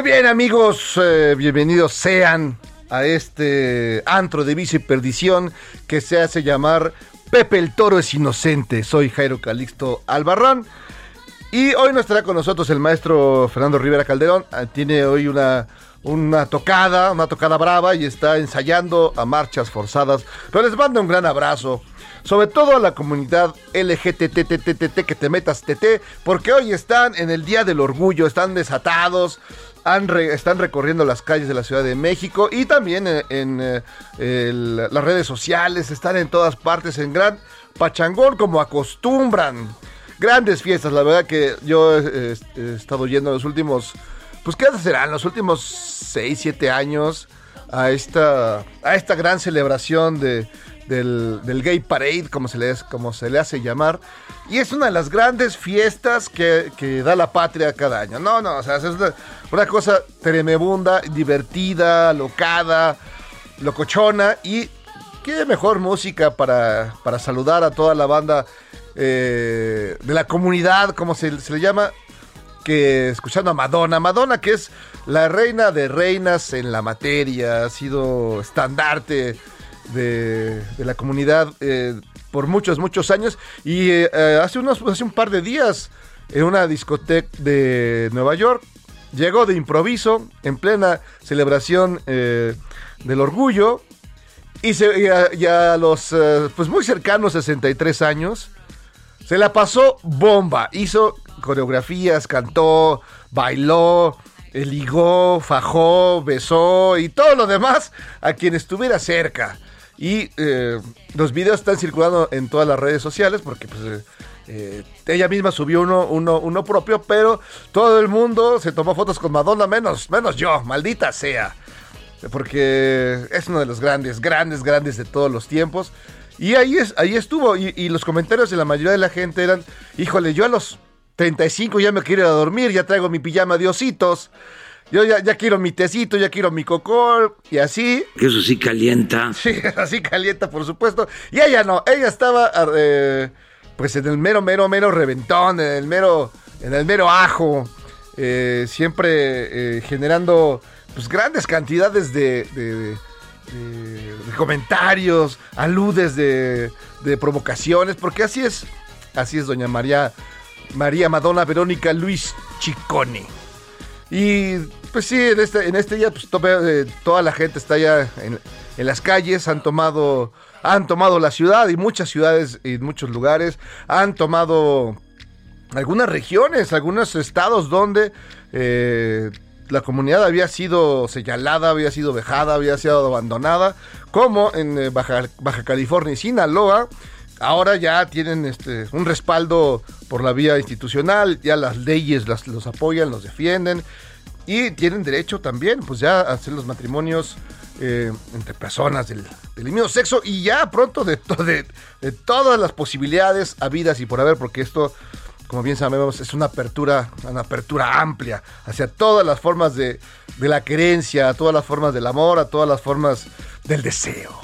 Muy bien amigos, eh, bienvenidos sean a este antro de vicio y perdición que se hace llamar Pepe el Toro es Inocente. Soy Jairo Calixto Albarrán y hoy no estará con nosotros el maestro Fernando Rivera Calderón. Ah, Tiene hoy una, una tocada, una tocada brava y está ensayando a marchas forzadas. Pero les mando un gran abrazo. Sobre todo a la comunidad LGTTTTT que te metas TT, porque hoy están en el Día del Orgullo, están desatados, están recorriendo las calles de la Ciudad de México y también en, en, eh, las redes sociales, están en todas partes en gran pachangón como acostumbran. Grandes fiestas, la verdad que yo eh, he estado yendo los últimos, pues ¿qué serán? Los últimos 6, 7 años a esta, a esta gran celebración de, del, Gay Parade, como se, le, como se le hace llamar. Y es una de las grandes fiestas que, que da la patria cada año. No, no, o sea, es una, cosa tremebunda, divertida, locada, locochona y qué mejor música para, para saludar a toda la banda eh, de la comunidad, como se le llama, que escuchando a Madonna. Madonna, que es la reina de reinas en la materia, ha sido estandarte de, la comunidad eh, por muchos, muchos años. Y eh, eh, hace, unos, hace un par de días, en una discoteca de Nueva York, llegó de improviso, en plena celebración del orgullo. Y, se- a, y a los pues muy cercanos 63 años, se la pasó bomba. Hizo coreografías, cantó, bailó, ligó, fajó, besó y todo lo demás a quien estuviera cerca. Y eh, los videos están circulando en todas las redes sociales porque pues, eh, eh, ella misma subió uno, uno, uno propio, pero todo el mundo se tomó fotos con Madonna, menos, menos yo, maldita sea porque es uno de los grandes, grandes, grandes de todos los tiempos. Y ahí, es, ahí estuvo. Y, y los comentarios de la mayoría de la gente eran, híjole, yo a los 35 ya me quiero ir a dormir, ya traigo mi pijama de ositos. Yo ya, ya quiero mi tecito, ya quiero mi cocol. Y así, eso sí calienta. Sí, así calienta, por supuesto. Y ella no, ella estaba eh, pues en el mero, mero, mero reventón, en el mero, en el mero ajo, eh, siempre eh, generando pues grandes cantidades de, de- de- de- de comentarios, aludes de, de provocaciones, porque así es, así es doña María, María Madonna Verónica Luis Chicone. Y pues sí, en este, en este día pues, eh, toda la gente está ya en, en las calles, han tomado, han tomado la ciudad y muchas ciudades y muchos lugares, han tomado algunas regiones, algunos estados donde eh, la comunidad había sido señalada, había sido vejada, había sido abandonada, como en eh, Baja, Baja California y Sinaloa. Ahora ya tienen este, un respaldo por la vía institucional, ya las leyes las- los apoyan, los defienden y tienen derecho también, pues ya a hacer los matrimonios eh, entre personas del, del mismo sexo y ya pronto de, to- de, todas las posibilidades habidas y por haber, porque esto, como bien sabemos, es una apertura, una apertura amplia hacia todas las formas de, de la querencia, a todas las formas del amor, a todas las formas del deseo,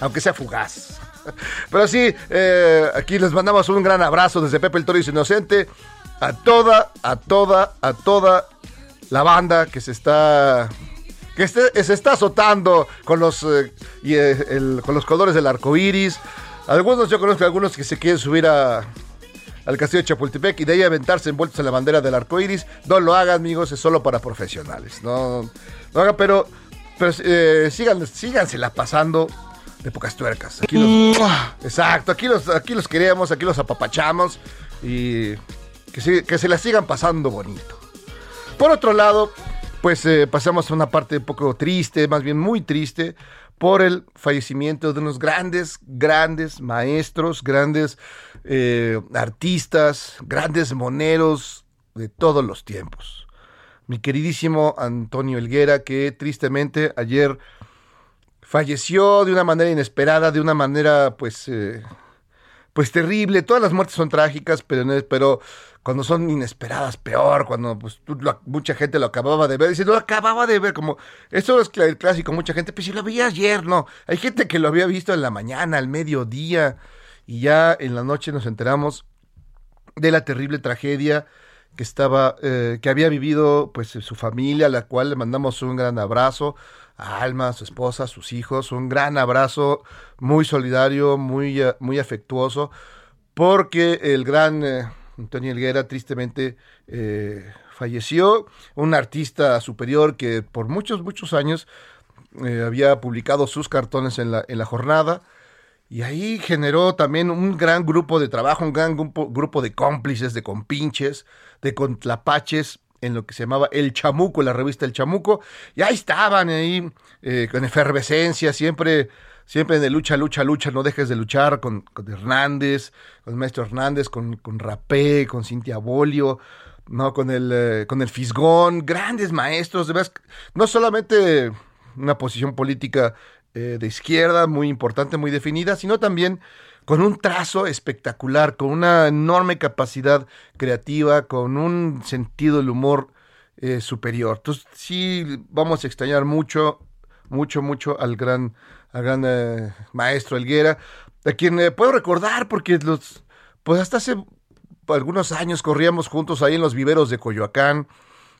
aunque sea fugaz. Pero sí, eh, aquí les mandamos un gran abrazo desde Pepe el Toro Inocente a toda, a toda, a toda la banda que se está que este- se está azotando con los eh, y, eh, con los colores del arco iris. Algunos yo conozco algunos que se quieren subir a al castillo de Chapultepec y de ahí aventarse envueltos en la bandera del arco iris. No lo hagan, amigos, es solo para profesionales. No, no hagan, pero, pero eh, pasando de pocas tuercas. Aquí los- exacto, aquí los, aquí los queremos, aquí los apapachamos y que, se- que se la sigan pasando bonito. Por otro lado, pues eh, pasamos a una parte un poco triste, más bien muy triste, por el fallecimiento de unos grandes, grandes maestros, grandes eh, artistas, grandes moneros de todos los tiempos. Mi queridísimo Antonio Elguera, que tristemente ayer falleció de una manera inesperada, de una manera pues eh, pues terrible. Todas las muertes son trágicas, pero, pero cuando son inesperadas, peor. Cuando pues, mucha gente lo acababa de ver. Dice, lo acababa de ver. Como, eso es el clásico. Mucha gente, pues si lo vi ayer, no. Hay gente que lo había visto en la mañana, al mediodía. Y ya en la noche nos enteramos de la terrible tragedia que estaba, eh, que había vivido pues su familia, a la cual le mandamos un gran abrazo Alma, su esposa, sus hijos, un gran abrazo muy solidario, muy, eh, muy afectuoso, porque el gran eh, Antonio Helguera tristemente eh, falleció, un artista superior que por muchos, muchos años eh, había publicado sus cartones en la, en la jornada. Y ahí generó también un gran grupo de trabajo, un gran grupo, grupo de cómplices, de compinches, de contlapaches en lo que se llamaba El Chamuco, la revista El Chamuco. Y ahí estaban ahí eh, con efervescencia, siempre, siempre de lucha, lucha, lucha, no dejes de luchar con, con Hernández, con maestro Hernández, con, con Rapé, con Cintia Bolio, no, con el, eh, con el Fisgón, grandes maestros, de veras, no solamente una posición política eh, de izquierda muy importante, muy definida, sino también con un trazo espectacular, con una enorme capacidad creativa, con un sentido del humor eh, superior. Entonces sí vamos a extrañar mucho, mucho, mucho al gran, al gran eh, maestro Elguera, a quien eh, puedo recordar porque los, pues hasta hace algunos años corríamos juntos ahí en los viveros de Coyoacán,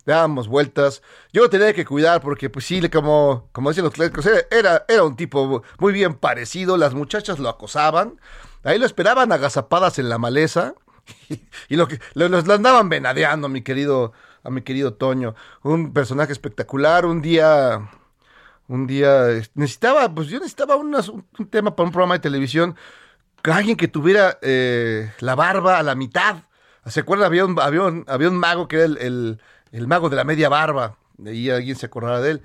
dábamos vueltas. Yo lo tenía que cuidar porque, pues sí, como, como dicen los clásicos, era, era, un tipo muy bien parecido. Las muchachas lo acosaban. Ahí lo esperaban agazapadas en la maleza. Y, lo que lo, los- lo andaban venadeando, mi querido, a mi querido Toño. Un personaje espectacular. Un día. Un día necesitaba, pues yo necesitaba un, tema para un programa de televisión. Alguien que tuviera eh, la barba a la mitad. ¿Se acuerdan? Había un, había había un mago que era el- el mago de la media barba. Ahí alguien se acordará de él.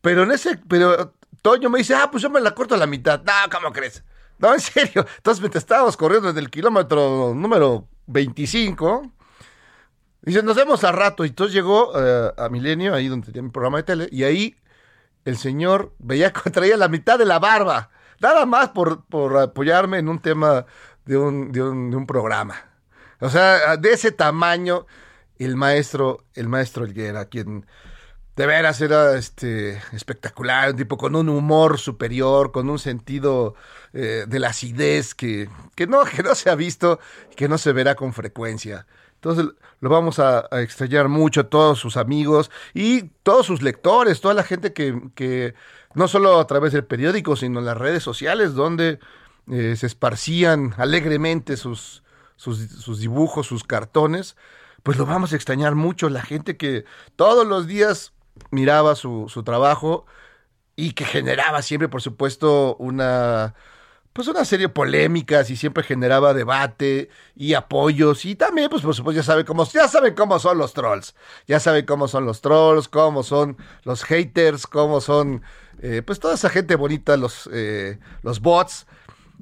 Pero en ese, pero Toño me dice, ah, pues yo me la corto a la mitad. No, ¿cómo crees? No, en serio. Entonces, mientras estábamos corriendo desde el kilómetro número 25, dice, nos vemos al rato. Y entonces llegó eh, a Milenio, ahí donde tenía mi programa de tele, y ahí el señor veía que traía la mitad de la barba. nada más por, por apoyarme en un tema de un, de un, de un programa. O sea, de ese tamaño, el maestro, el maestro Helguera, quien de veras era este espectacular, un tipo con un humor superior, con un sentido eh, de la acidez que, que, no, que no se ha visto y que no se verá con frecuencia. Entonces lo vamos a, a extrañar mucho, todos sus amigos y todos sus lectores, toda la gente que, que no solo a través del periódico, sino en las redes sociales, donde eh, se esparcían alegremente sus, sus dibujos, sus cartones, pues lo vamos a extrañar mucho. La gente que todos los días miraba su, su trabajo y que generaba siempre, por supuesto, una pues una serie de polémicas y siempre generaba debate y apoyos y también pues por supuesto ya saben cómo cómo son los trolls ya saben cómo son los trolls cómo son los haters cómo son eh, pues toda esa gente bonita los eh, los bots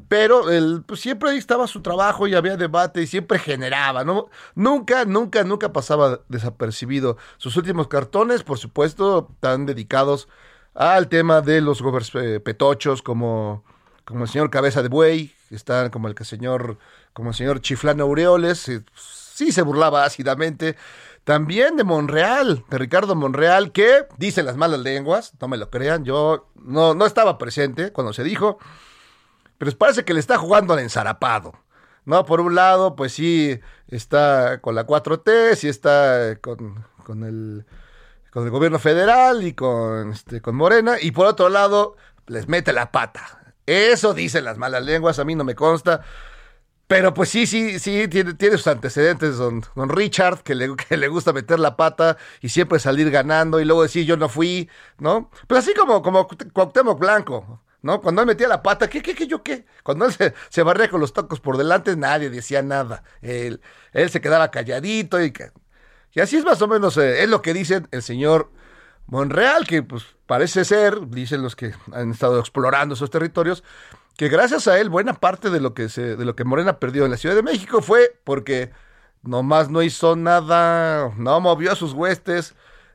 pero el, pues siempre ahí estaba su trabajo y había debate y siempre generaba, ¿no? Nunca, nunca, nunca pasaba desapercibido. Sus últimos cartones, por supuesto, están dedicados al tema de los gobers- eh, petochos como, como el señor Cabeza de Buey, están como el que señor, como el señor Chiflano Aureoles, eh, sí se burlaba ácidamente. También de Monreal, de Ricardo Monreal, que dicen las malas lenguas, no me lo crean, yo no, no estaba presente cuando se dijo, pero parece que le está jugando al ensarapado. No, por un lado, pues sí, está con la 4T, sí está con, con el, con el gobierno federal y con, este, con Morena, y por otro lado, les mete la pata. Eso dicen las malas lenguas, a mí no me consta. Pero pues sí, sí, sí, tiene, tiene sus antecedentes, don, Richard, que le, que le gusta meter la pata y siempre salir ganando y luego decir yo no fui, ¿no? Pues así como, como Cuauhtémoc Blanco, ¿no? Cuando él metía la pata, ¿qué, qué, qué, yo qué? Cuando él se, se barría con los tacos por delante, nadie decía nada. Él, él se quedaba calladito y, y así es más o menos, eh, es lo que dice el señor Monreal, que pues parece ser, dicen los que han estado explorando esos territorios, que gracias a él buena parte de lo que se, de lo que Morena perdió en la Ciudad de México fue porque nomás no hizo nada, no movió a sus huestes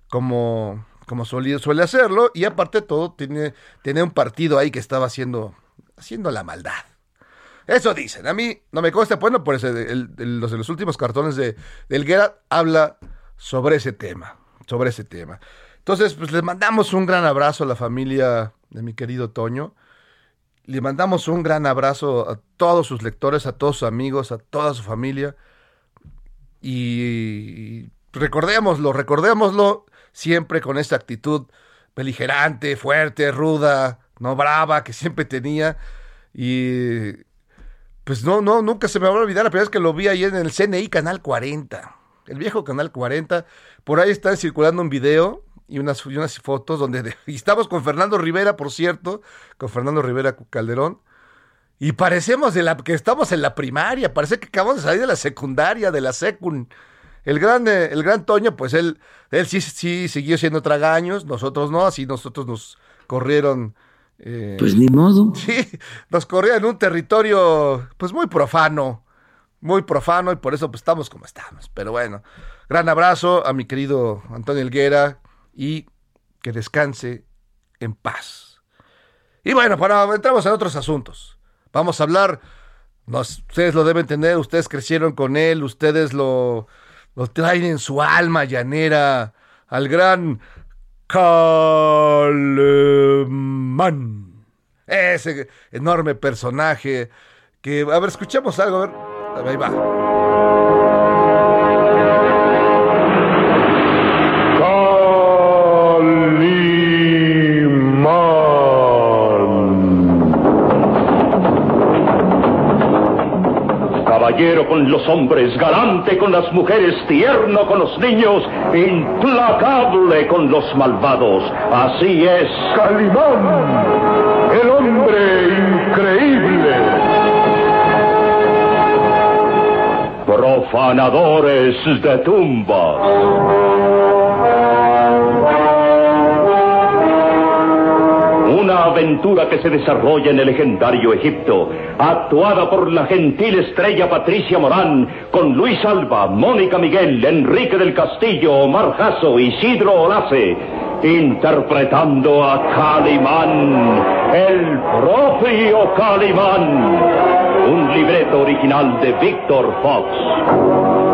como, como suele, hacerlo, y aparte de todo, tiene, tiene un partido ahí que estaba haciendo, haciendo la maldad. Eso dicen. A mí no me consta, bueno, por ese, el- el- los últimos cartones de, de Helguera habla sobre ese tema, sobre ese tema. Entonces, pues les mandamos un gran abrazo a la familia de mi querido Toño. Le mandamos un gran abrazo a todos sus lectores, a todos sus amigos, a toda su familia. Y recordémoslo, recordémoslo siempre con esta actitud beligerante, fuerte, ruda, no brava que siempre tenía. Y pues no, no, nunca se me va a olvidar la primera vez que lo vi ahí en el CNI Canal 40. El viejo Canal 40. Por ahí está circulando un video y unas, unas fotos donde y estamos con Fernando Rivera, por cierto, con Fernando Rivera Calderón. Y parecemos de la, que estamos en la primaria, parece que acabamos de salir de la secundaria, de la secun. El gran, eh, el gran Toño, pues él, él sí, sí siguió siendo tragaños, nosotros no, así nosotros nos corrieron. eh, Pues ni modo. Sí, nos corría en un territorio pues muy profano, muy profano y por eso pues estamos como estamos. Pero bueno, gran abrazo a mi querido Antonio Elguera y que descanse en paz. Y bueno, para entramos en otros asuntos. Vamos a hablar, nos- ustedes lo deben tener, ustedes crecieron con él, ustedes lo, lo traen en su alma llanera al gran Calemán. Ese enorme personaje que, a ver, escuchemos algo, a ver, ahí va. Caballero con los hombres, galante con las mujeres, tierno con los niños, implacable con los malvados. Así es. Calimán, el hombre increíble. Profanadores de tumbas. Una aventura que se desarrolla en el legendario Egipto, actuada por la gentil estrella Patricia Morán, con Luis Alba, Mónica Miguel, Enrique del Castillo, Omar Jasso, Isidro Olace, interpretando a Calimán, el propio Calimán. Un libreto original de Víctor Fox.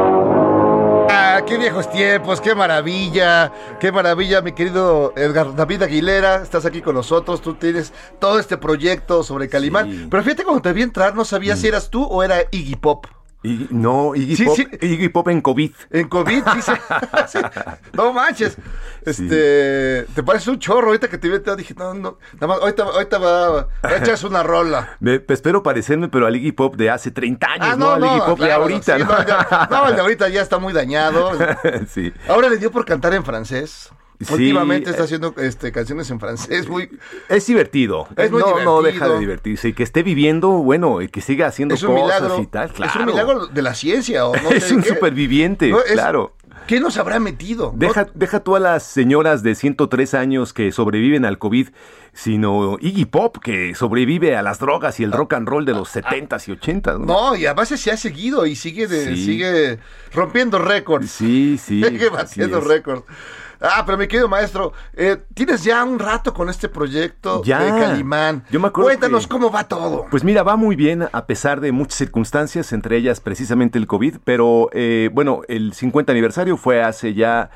Qué viejos tiempos, qué maravilla, qué maravilla, mi querido Edgar David Aguilera, estás aquí con nosotros, tú tienes todo este proyecto sobre Calimán, Sí. pero fíjate cuando te vi entrar no sabía si eras tú o era Iggy Pop. Y, no, Iggy, Sí, Pop, sí. Iggy Pop en COVID. En COVID, dice. Sí. No manches. Este, te parece un chorro ahorita que te vi, te dije, no, no, nada más, ahorita, ahorita va, va a echarse una rola. Me, espero parecerme, pero al Iggy Pop de hace 30 años, ¿no? Al Iggy Pop de ahorita. ¿no? no, ya- no, el de ahorita ya está muy dañado. sí. Ahora le dio por cantar en francés. Sí, Últimamente está eh. haciendo este, canciones en francés muy... Es divertido. Es muy no, no divertido. deja de divertirse. Y que esté viviendo, bueno, y que siga haciendo Es un cosas milagro. y tal, claro. Es un milagro de la ciencia. ¿o no Es sé un qué? superviviente, No, es- claro. ¿Qué nos habrá metido? No- Deja, deja tú a las señoras de 103 años que sobreviven al COVID, sino Iggy Pop, que sobrevive a las drogas y el rock and roll de los 70s y 80s. ¿no? No, y además se ha seguido y sigue de- Sí. sigue rompiendo récords. Sí, sí. Sigue batiendo récords. Ah, pero mi querido maestro, eh, tienes ya un rato con este proyecto Ya. de Calimán. Yo me acuerdo Cuéntanos que- cómo va todo. Pues mira, va muy bien a pesar de muchas circunstancias, entre ellas precisamente el COVID, pero eh, bueno, el 50 aniversario fue hace ya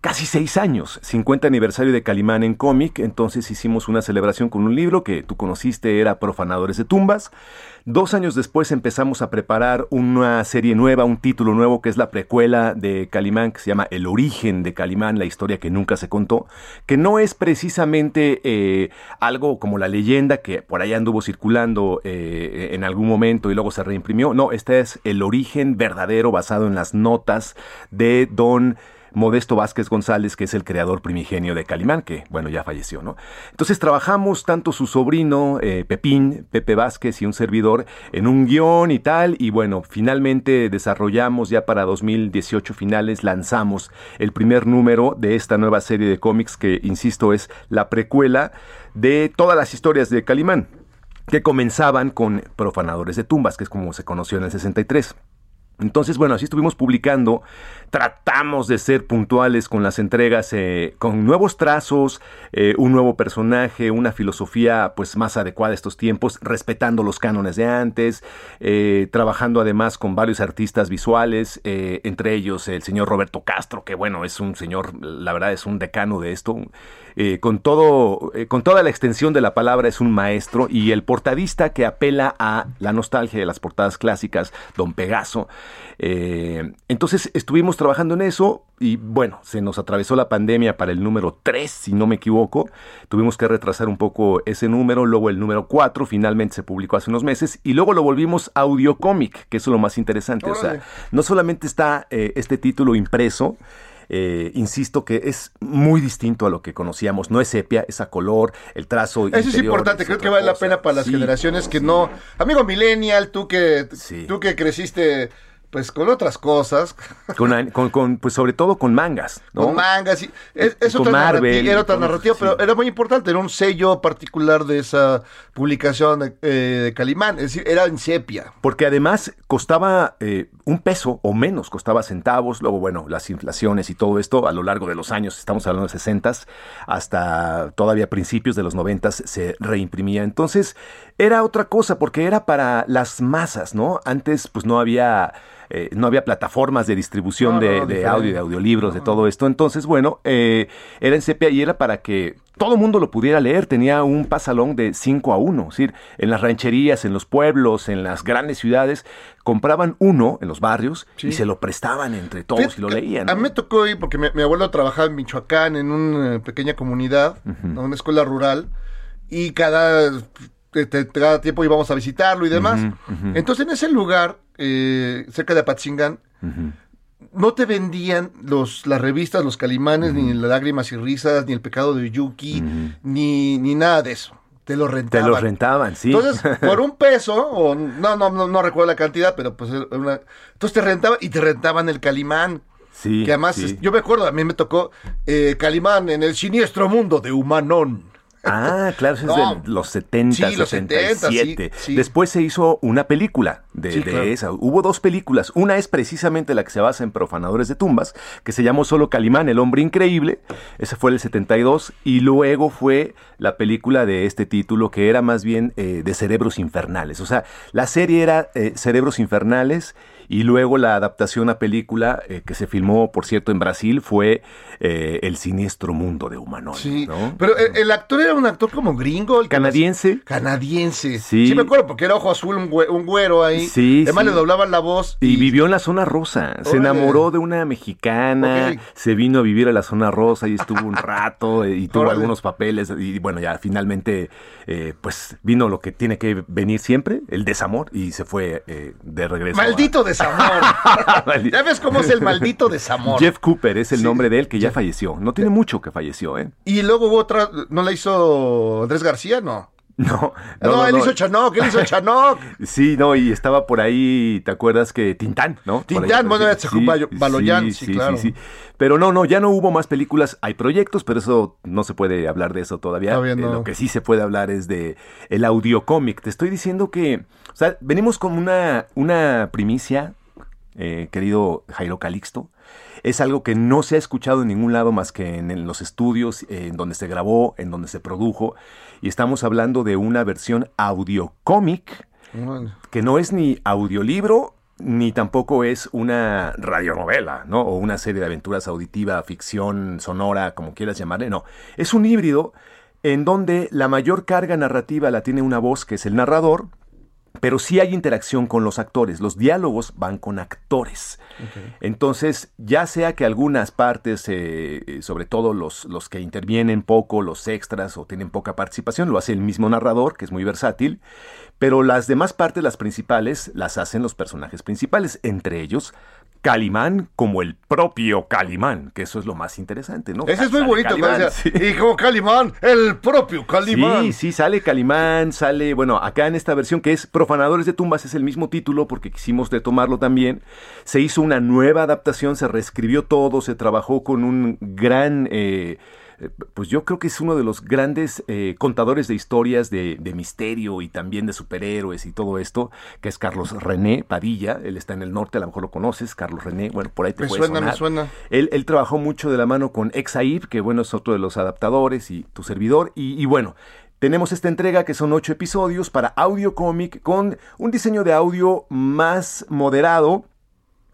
casi seis años, 50 aniversario de Calimán en cómic, entonces hicimos una celebración con un libro que tú conociste, era Profanadores de Tumbas. Dos años después empezamos a preparar una serie nueva, un título nuevo que es la precuela de Calimán, que se llama El origen de Calimán, la historia que nunca se contó, que no es precisamente eh, algo como la leyenda que por ahí anduvo circulando eh, en algún momento y luego se reimprimió. No, este es el origen verdadero basado en las notas de don Modesto Vázquez González, que es el creador primigenio de Calimán, que bueno, ya falleció, ¿no? Entonces trabajamos tanto su sobrino, eh, Pepín, Pepe Vázquez y un servidor, en un guion y tal, y bueno, finalmente desarrollamos ya para 2018 finales, lanzamos el primer número de esta nueva serie de cómics que, insisto, es la precuela de todas las historias de Calimán, que comenzaban con Profanadores de Tumbas, que es como se conoció en el 63. Entonces, bueno, así estuvimos publicando, tratamos de ser puntuales con las entregas, eh, con nuevos trazos, eh, un nuevo personaje, una filosofía pues más adecuada a estos tiempos, respetando los cánones de antes, eh, trabajando además con varios artistas visuales, entre ellos el señor Roberto Castro, que bueno, es un señor, la verdad es un decano de esto, con, todo, con toda la extensión de la palabra es un maestro y el portadista que apela a la nostalgia de las portadas clásicas, don Pegaso. Eh, entonces estuvimos trabajando en eso y bueno, se nos atravesó la pandemia para el número 3, si no me equivoco. Tuvimos que retrasar un poco ese número, luego el número 4 finalmente se publicó hace unos meses y luego lo volvimos audio cómic, que es lo más interesante. O sea, no solamente está eh, este título impreso, eh, insisto que es muy distinto a lo que conocíamos. No es sepia, es a color, el trazo. Eso es importante, creo que vale la pena para las Sí. generaciones que no... Amigo millennial, tú que, Sí. tú que creciste pues con otras cosas, Con, con- con, pues sobre todo con mangas. ¿no? con mangas, y, es, es otra Marvel, narrativa, era otra narrativa, sí. pero era muy importante, era un sello particular de esa publicación de, eh, de Calimán, es decir, era en sepia. Porque además costaba eh, un peso o menos, costaba centavos. Luego, bueno, las inflaciones y todo esto a lo largo de los años, estamos hablando de 60 hasta todavía principios de los 90 se reimprimía. Entonces, era otra cosa porque era para las masas, ¿no? Antes, pues no había. Eh, no había plataformas de distribución No, de, no, de diferente. audio, de audiolibros, de todo esto. Entonces, bueno, eh, era en sepia y era para que todo el mundo lo pudiera leer. Tenía un pasalón de 5 a 1. Es decir, en las rancherías, en los pueblos, en las grandes ciudades, compraban uno en los barrios Sí. y se lo prestaban entre todos Fíjate y lo leían. A mí me tocó ir porque mi, mi abuelo trabajaba en Michoacán, en una eh, pequeña comunidad, en una escuela rural, y cada, te- te- cada tiempo íbamos a visitarlo y demás. Entonces, en ese lugar, eh, cerca de Apatzingán, no te vendían los, las revistas, los calimanes, ni las lágrimas y risas, ni el pecado de Yuki, ni, ni nada de eso. Te lo Te rentaban. los rentaban, sí. Entonces, por un peso, o no, no, no, no recuerdo la cantidad, pero pues una... Entonces te rentaban y te rentaban el Calimán. sí, que además, sí. yo me acuerdo, a mí me tocó eh, Calimán en el siniestro mundo de Humanón. Ah, claro, eso es de los 70, Sí, los 77. 70, sí, sí. Después se hizo una película de, Sí, de claro. esa. Hubo dos películas. Una es precisamente la que se basa en Profanadores de Tumbas, que se llamó solo Calimán, el hombre increíble. Esa fue el 72. Y luego fue la película de este título, que era más bien eh, de Cerebros Infernales. O sea, la serie era eh, Cerebros Infernales. Y luego la adaptación a película eh, que se filmó, por cierto, en Brasil fue eh, El siniestro mundo de Humanoid. Sí, ¿no? pero el, el actor era un actor como gringo. el que Canadiense. Canadiense. Sí. Sí. me acuerdo porque era ojo azul, un, güe- un güero ahí. Sí, Además sí. le doblaban la voz. Y vivió en la zona rosa. Se enamoró de una mexicana. Ok. Se vino a vivir a la zona rosa y estuvo un rato eh, y tuvo Órale. algunos papeles. Y bueno, ya finalmente, eh, pues vino lo que tiene que venir siempre, el desamor, y se fue eh, de regreso. a- Maldito desamor. Ya ves cómo es el maldito desamor. Jeff Cooper es el Sí. nombre de él que ya falleció. No tiene mucho que falleció, ¿eh? Y luego hubo otra, ¿no la hizo Andrés García? No. No, No, él hizo Chanoc, él hizo Chanoc. Sí, no, y estaba por ahí, ¿te acuerdas que Tintán, no? Tintán, bueno, sí, era Tsejú Bayo- Baloyán, sí, claro. Pero no, no, ya no hubo más películas, hay proyectos, pero eso no se puede hablar de eso todavía. Eh, no. lo que sí se puede hablar es de el audiocómic. Te estoy diciendo que, o sea, venimos con una, una primicia, eh, querido Jairo Calixto. Es algo que no se ha escuchado en ningún lado más que en, en los estudios, eh, en donde se grabó, en donde se produjo. Y estamos hablando de una versión audiocómic que no es ni audiolibro ni tampoco es una radionovela, ¿no? O una serie de aventuras auditiva, ficción, sonora, como quieras llamarle, no. Es un híbrido en donde la mayor carga narrativa la tiene una voz que es el narrador, pero sí hay interacción con los actores. Los diálogos van con actores. Entonces, ya sea que algunas partes, eh, eh, sobre todo los, los que intervienen poco, los extras o tienen poca participación, lo hace el mismo narrador, que es muy versátil, pero las demás partes, las principales, las hacen los personajes principales, entre ellos Calimán como el propio Calimán, que eso es lo más interesante, ¿no? Ese es muy bonito. Calimán, sí. Y como Calimán, el propio Calimán. Sí, sí, sale Calimán, sale, bueno, acá en esta versión que es Profanadores de Tumbas, es el mismo título porque quisimos retomarlo también. Se hizo una nueva adaptación, se reescribió todo, se trabajó con un gran, eh, pues yo creo que es uno de los grandes eh, contadores de historias de, de misterio y también de superhéroes y todo esto, que es Carlos René Padilla, él está en el norte, a lo mejor lo conoces, Carlos René, bueno, por ahí te Me puede suena, me suena. Él, él trabajó mucho de la mano con Exaib, que bueno, es otro de los adaptadores y tu servidor. Y, y bueno, tenemos esta entrega que son ocho episodios para audio cómic con un diseño de audio más moderado.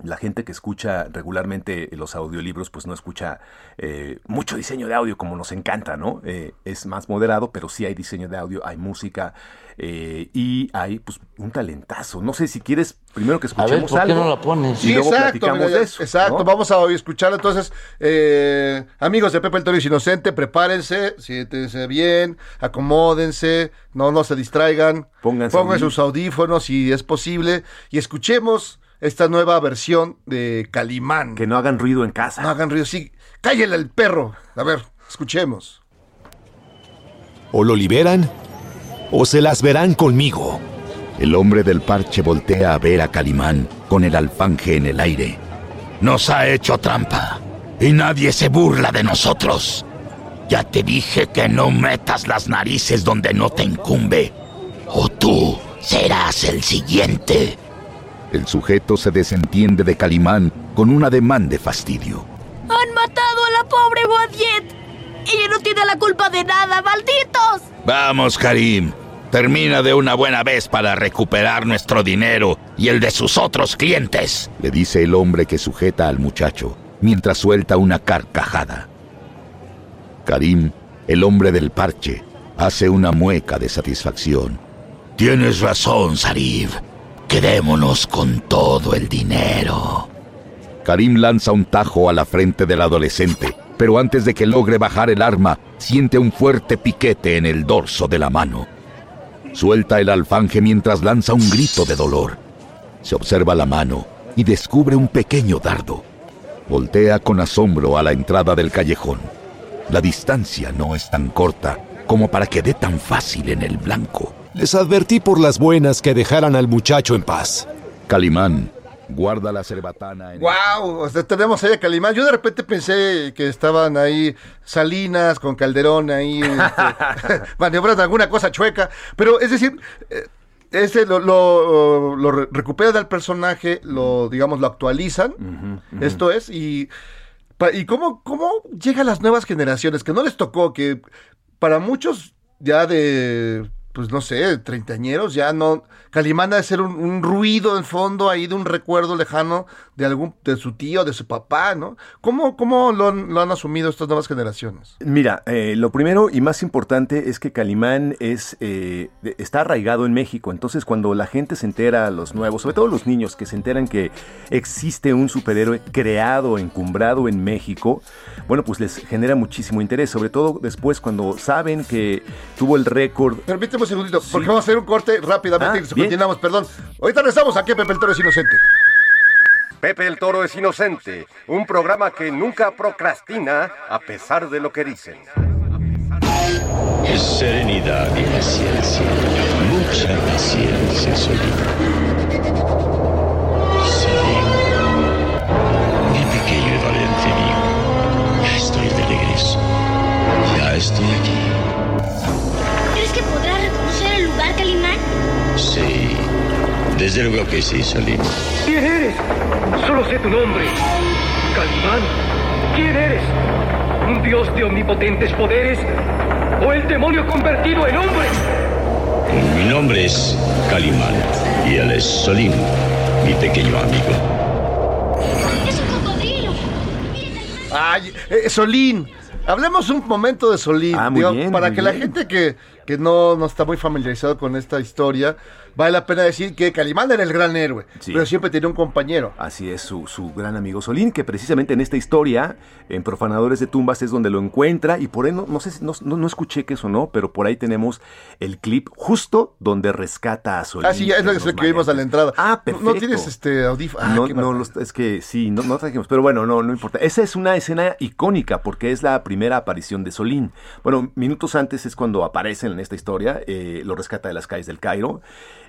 La gente que escucha regularmente los audiolibros, pues no escucha eh, mucho diseño de audio como nos encanta, ¿no? Eh, es más moderado, pero sí hay diseño de audio, hay música eh, y hay pues un talentazo. No sé si quieres primero que A ver, escuchemos ¿por qué algo no la pones? y Sí, luego exacto, platicamos mira, de eso. exacto. ¿no? Vamos a hoy escucharlo. Entonces, eh, amigos de Pepe el Toro es Inocente, prepárense, siéntense bien, acomódense, no, no se distraigan. Pónganse Pongan sus audífonos si es posible y escuchemos esta nueva versión de Calimán. Que no hagan ruido en casa. No hagan ruido, sí. Cállale al perro. A ver, escuchemos. O lo liberan o se las verán conmigo. El hombre del parche voltea a ver a Calimán con el alfanje en el aire. Nos ha hecho trampa y nadie se burla de nosotros. Ya te dije que no metas las narices donde no te incumbe. O tú serás el siguiente. El sujeto se desentiende de Calimán con un ademán de fastidio. ¡Han matado a la pobre Boadiet! ¡Ella no tiene la culpa de nada, malditos! Vamos, Karim. Termina de una buena vez para recuperar nuestro dinero y el de sus otros clientes, le dice el hombre que sujeta al muchacho, mientras suelta una carcajada. Karim, el hombre del parche, hace una mueca de satisfacción. Tienes razón, Sarif. Quedémonos con todo el dinero. Karim lanza un tajo a la frente del adolescente, pero antes de que logre bajar el arma, siente un fuerte piquete en el dorso de la mano. Suelta el alfanje mientras lanza un grito de dolor. Se observa la mano y descubre un pequeño dardo. Voltea con asombro a la entrada del callejón. La distancia no es tan corta como para que dé tan fácil en el blanco. Les advertí por las buenas que dejaran al muchacho en paz. Calimán guarda la cerbatana en Wow, o sea, tenemos ahí a Calimán. Yo de repente pensé que estaban ahí Salinas con Calderón ahí este, maniobrando alguna cosa chueca. Pero es decir, eh, ese lo, lo, lo re- recuperan al personaje, lo, digamos, lo actualizan. Esto es, y, y cómo, cómo llega a las nuevas generaciones, que no les tocó, que para muchos ya de, pues no sé, treintañeros, ya no, Calimán ha de ser un, un ruido en fondo ahí de un recuerdo lejano de algún, de su tío, de su papá, ¿no? ¿Cómo, cómo lo, han- lo han asumido estas nuevas generaciones? Mira, eh, lo primero y más importante es que Calimán es, eh, está arraigado en México. Entonces, cuando la gente se entera, los nuevos, sobre todo los niños que se enteran que existe un superhéroe creado, encumbrado en México, bueno, pues les genera muchísimo interés. Sobre todo después, cuando saben que tuvo el récord. Permíteme un segundito, porque vamos a hacer un corte rápidamente Ah, y continuamos, perdón. Ahorita regresamos aquí, Pepe el Toro es Inocente. Pepe el Toro es Inocente, un programa que nunca procrastina a pesar de lo que dicen. Es serenidad y paciencia. Mucha paciencia, Solín. Sí. Desde luego que sí, Solín. ¿Quién eres? Solo sé tu nombre. Calimán. ¿Quién eres? ¿Un dios de omnipotentes poderes? ¿O el demonio convertido en hombre? Mi nombre es Calimán. Y él es Solín, mi pequeño amigo. ¡Es un cocodrilo! Ay, eh, Solín. Hablemos un momento de Solín. Ah, muy digo, bien, para que la gente que, que no, no está muy familiarizado con esta historia, vale la pena decir que Calimán era el gran héroe, Sí. pero siempre tenía un compañero. Así es, su, su gran amigo Solín, que precisamente en esta historia, en Profanadores de Tumbas, es donde lo encuentra. Y por ahí, no, no sé, si- no, no, no escuché que eso no, pero por ahí tenemos el clip justo donde rescata a Solín. Ah, sí, ya es lo que, vimos a la entrada. Ah, perfecto. No tienes este audífono. Ah, no, es que sí, no, no trajimos, pero bueno, no, no importa. Esa es una escena icónica porque es la primera aparición de Solín. Bueno, minutos antes es cuando aparecen en esta historia, eh, lo rescata de las calles del Cairo.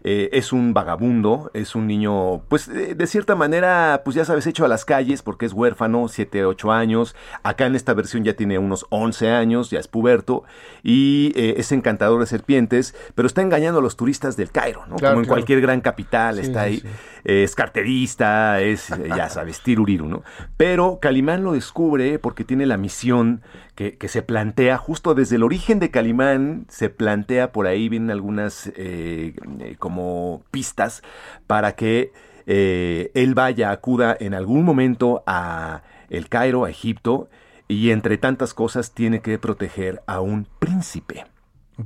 Eh, es un vagabundo, es un niño, pues eh, de cierta manera, pues ya sabes, hecho a las calles porque es huérfano, 7, 8 años. Acá en esta versión ya tiene unos 11 años, ya es puberto y eh, es encantador de serpientes, pero está engañando a los turistas del Cairo, ¿no? Claro, Como en claro. cualquier gran capital, Sí, está ahí sí. es carterista, es, ya sabes, tiruriru, ¿no? Pero Calimán lo descubre porque tiene la misión que, que se plantea justo desde el origen de Calimán, se plantea por ahí, vienen algunas eh, eh, como pistas para que eh, él vaya, acuda en algún momento a el Cairo, a Egipto, y entre tantas cosas tiene que proteger a un príncipe.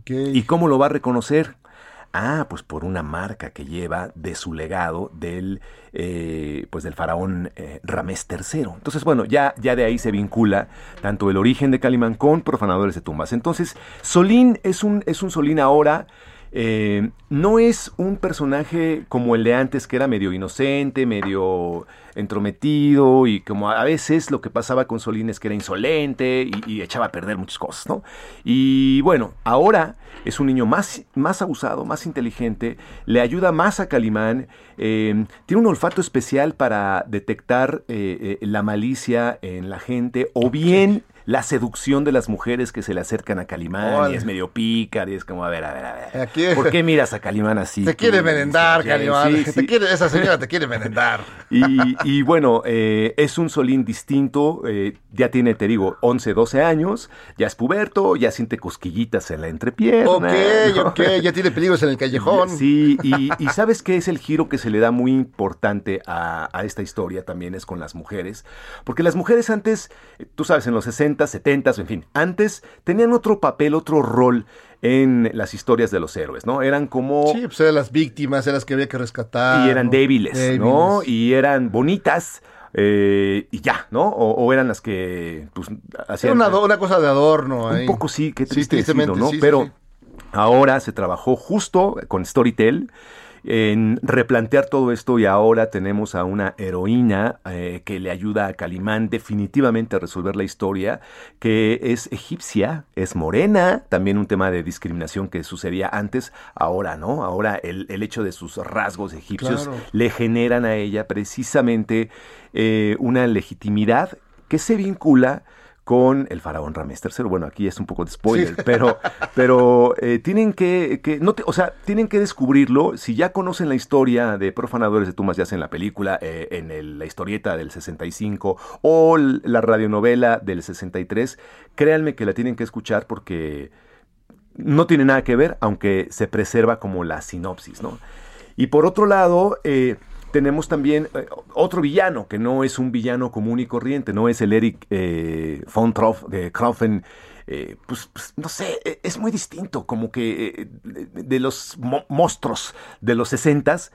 ¿Y cómo lo va a reconocer? Ah, pues por una marca que lleva de su legado del, eh, pues del faraón eh, Ramés III. Entonces, bueno, ya, ya de ahí se vincula tanto el origen de Calimán con profanadores de tumbas. Entonces, Solín es un, es un Solín ahora. Eh, no es un personaje como el de antes, que era medio inocente, medio entrometido y como a veces lo que pasaba con Solín es que era insolente y, y echaba a perder muchas cosas, ¿no? Y bueno, ahora es un niño más, más abusado, más inteligente, le ayuda más a Calimán, eh, tiene un olfato especial para detectar eh, eh, la malicia en la gente o bien la seducción de las mujeres que se le acercan a Calimán y es medio pícar y es como, a ver, a ver, a ver. Aquí- ¿Por qué miras a Calimán así? Te quiere merendar? Calimán. Sí, Te sí. quiere- esa señora te quiere merendar. Y, y bueno, eh, es un Solín distinto, eh, ya tiene, te digo, 11, 12 años, ya es puberto, ya siente cosquillitas en la entrepierna. Ok, ¿no? ok, ya tiene peligros en el callejón. Sí, y, y ¿sabes qué es el giro que se le da muy importante a, a esta historia también? Es con las mujeres. Porque las mujeres antes, tú sabes, en los 60, 70, en fin, antes tenían otro papel, otro rol en las historias de los héroes, ¿no? Eran como... Sí, pues eran las víctimas, eran las que había que rescatar. y eran ¿no? débiles, ¿no? Y eran bonitas. eh, y ya, ¿no? O, o eran las que pues, Era hacían una, ado- una cosa de adorno. un ahí. poco sí, qué Sí, triste tristemente, decirlo, ¿no? sí, sí, Pero sí. ahora se trabajó justo con Storytel en replantear todo esto y ahora tenemos a una heroína eh, que le ayuda a Calimán definitivamente a resolver la historia, que es egipcia, es morena, también un tema de discriminación que sucedía antes, ahora no, ahora el, el hecho de sus rasgos egipcios Claro. le generan a ella precisamente eh, una legitimidad que se vincula con el faraón Ramés III. Bueno, aquí es un poco de spoiler, pero, pero eh, tienen que, que no te- o sea, tienen que descubrirlo. Si ya conocen la historia de Profanadores de Tumbas, ya sea en la película, eh, en el- la historieta del 65 o la radionovela del 63, créanme que la tienen que escuchar porque no tiene nada que ver, aunque se preserva como la sinopsis, ¿no? Y por otro lado, eh, tenemos también eh, otro villano, que no es un villano común y corriente, no es el Eric eh, von Troff de Kraufen. eh, pues, pues, no sé, eh, es muy distinto, como que eh, de, los mo- monstruos de los 60s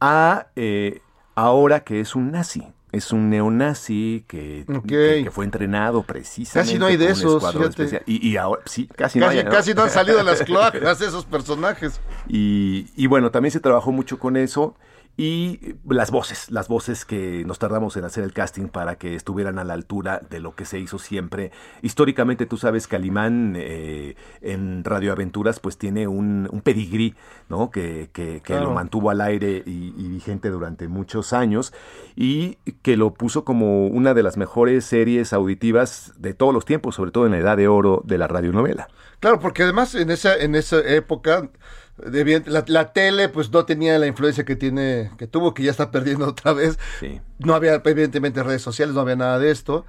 a eh, ahora que es un nazi. Es un neonazi que, que, que fue entrenado precisamente. Casi no hay de esos, fíjate. Y, y ahora, sí, casi, no Casi, hay, ¿no? casi no han salido de las cloacas esos personajes. Y, y bueno, también se trabajó mucho con eso. Y las voces, las voces que nos tardamos en hacer el casting para que estuvieran a la altura de lo que se hizo siempre. Históricamente, tú sabes, Calimán eh, en Radio Aventuras pues tiene un, un pedigrí, ¿no? Que, que- que Claro. lo mantuvo al aire y, y vigente durante muchos años y que lo puso como una de las mejores series auditivas de todos los tiempos, sobre todo en la edad de oro de la radionovela. Claro, porque además en esa, en esa época la, la tele pues no tenía la influencia que tiene, que tuvo, que ya está perdiendo otra vez. Sí. No había evidentemente redes sociales, no había nada de esto.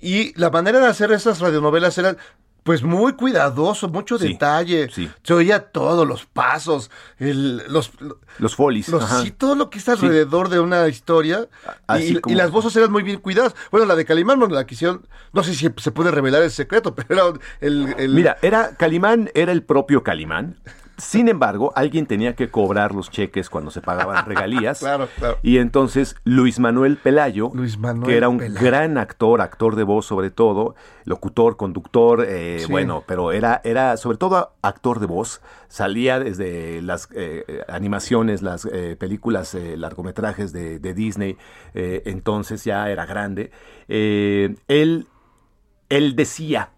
Y la manera de hacer esas radionovelas era pues muy cuidadoso, mucho Sí, detalle. sí. Se oía todo, los pasos, el, los, Los folies. los- sí, todo lo que está alrededor de una historia. Así Y, las voces eran muy bien cuidadas. Bueno, la de Calimán, bueno, la que hicieron, no sé si se puede revelar el secreto, pero era el... el- Mira, era Calimán era el propio Calimán. Sin embargo, alguien tenía que cobrar los cheques cuando se pagaban regalías. Claro, claro. Y entonces Luis Manuel Pelayo, Luis Manuel que era un Pelayo. gran actor, actor de voz sobre todo, locutor, conductor, eh, Sí. bueno, pero era, era sobre todo actor de voz. Salía desde las eh, eh, animaciones, las eh, películas, eh, largometrajes de, de Disney, eh, entonces ya era grande. Eh, él él decía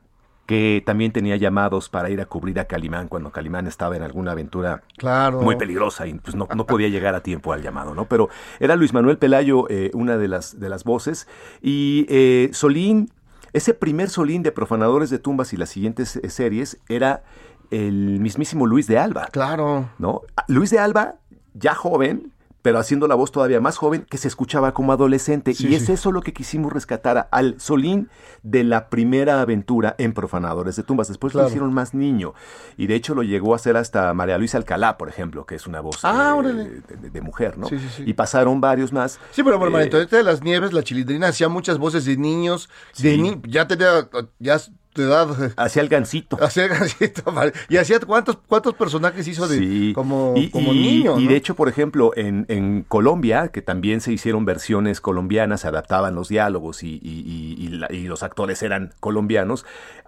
que también tenía llamados para ir a cubrir a Calimán cuando Calimán estaba en alguna aventura Claro. muy peligrosa y pues no, no podía llegar a tiempo al llamado, ¿no? Pero era Luis Manuel Pelayo eh, una de las, de las voces y eh, Solín, ese primer Solín de Profanadores de Tumbas y las siguientes eh, series era el mismísimo Luis de Alba. Claro. ¿no? Luis de Alba, ya joven, pero haciendo la voz todavía más joven, que se escuchaba como adolescente. Sí, y es sí. eso lo que quisimos rescatar al Solín de la primera aventura en Profanadores de Tumbas. Después Claro. lo hicieron más niño. Y de hecho lo llegó a hacer hasta María Luisa Alcalá, por ejemplo, que es una voz Ah, eh, de, de- de mujer, ¿no? Sí, sí, sí. Y pasaron varios más. Sí, pero bueno, Eh, Antonieta de las Nieves, la chilindrina, hacía muchas voces de niños, de Sí. ni- ya tenía, ya de edad, Hacía el gancito. hacía gancito, vale. y hacía cuántos, cuántos personajes hizo de, Sí. como, y, como y- niño, y ¿no? de hecho, por ejemplo, en, en Colombia, que también se hicieron versiones colombianas, se adaptaban los diálogos y, la- y los actores eran colombianos,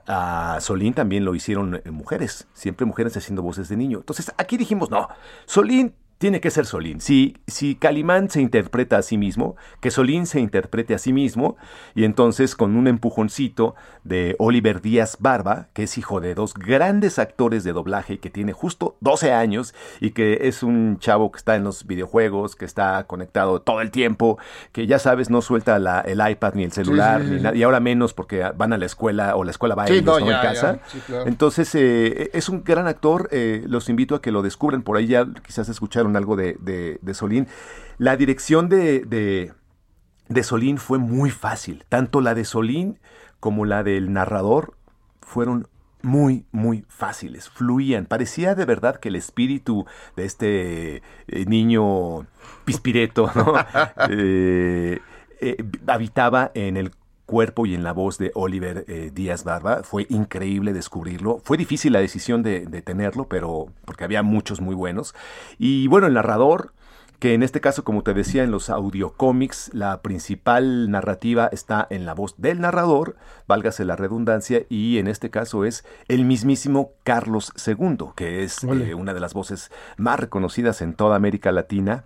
a Solín también lo hicieron eh, mujeres, siempre mujeres haciendo voces de niño. Entonces, aquí dijimos, no, Solín tiene que ser Solín. Si, si Calimán se interpreta a sí mismo, que Solín se interprete a sí mismo, y entonces con un empujoncito de Oliver Díaz Barba, que es hijo de dos grandes actores de doblaje y que tiene justo 12 años y que es un chavo que está en los videojuegos, que está conectado todo el tiempo, que ya sabes, no suelta la- el iPad ni el celular, sí, sí, ni nada, y ahora menos porque van a la escuela o la escuela va a ellos, no, ¿no? ya, en casa. ya, sí, claro. Entonces, eh, es un gran actor. eh, los invito a que lo descubran. Por ahí ya quizás escucharon algo de, de- de Solín. La dirección de, de, de Solín fue muy fácil. Tanto la de Solín como la del narrador fueron muy, muy fáciles. Fluían. Parecía de verdad que el espíritu de este eh, niño pispireto, ¿no? Eh, eh, habitaba en el cuerpo y en la voz de Oliver eh, Díaz Barba. Fue increíble descubrirlo. Fue difícil la decisión de, de tenerlo, pero porque había muchos muy buenos. Y bueno, el narrador, que en este caso, como te decía, en los audiocómics, la principal narrativa está en la voz del narrador, válgase la redundancia, y en este caso es el mismísimo Carlos II, que es eh, una de las voces más reconocidas en toda América Latina.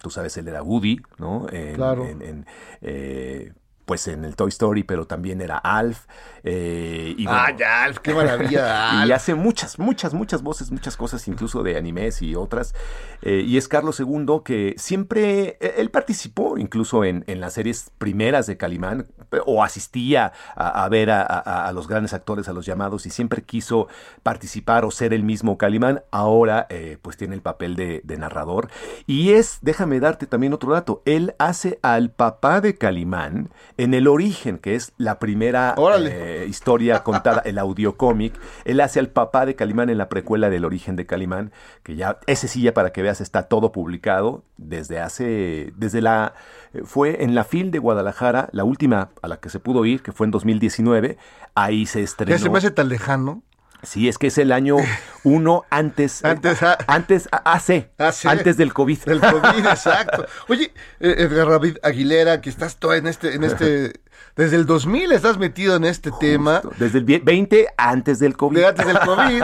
Tú sabes, él era Woody, ¿no? En- Claro. en- en, eh, pues en el Toy Story, pero también era Alf. eh, y bueno, ya, Alf, qué maravilla. y hace muchas, muchas, muchas voces, muchas cosas, incluso de animes y otras. Eh, y es Carlos II que siempre, eh, él participó incluso en, en las series primeras de Calimán, o asistía a, a ver a, a- a los grandes actores, a los llamados, y siempre quiso participar o ser el mismo Calimán. Ahora, eh, pues tiene el papel de, de narrador. Y es, déjame darte también otro dato, él hace al papá de Calimán en el origen, que es la primera eh, historia contada, el audiocómic. Él hace al papá de Calimán en la precuela del origen de Calimán, que ya, ese sí ya para que veas, está todo publicado desde hace, desde la, eh, fue en la FIL de Guadalajara, la última a la que se pudo ir, que fue en 2019, ahí se estrenó. Ya se me hace tan lejano. Sí, es que es el año uno antes, Antes, antes, AC, AC. antes del COVID. Del COVID, exacto. Oye, eh, Edgar David Aguilera, que estás todo en este, en este, desde el 2000 estás metido en este tema, Desde el vie- 20 antes del COVID. de antes del COVID.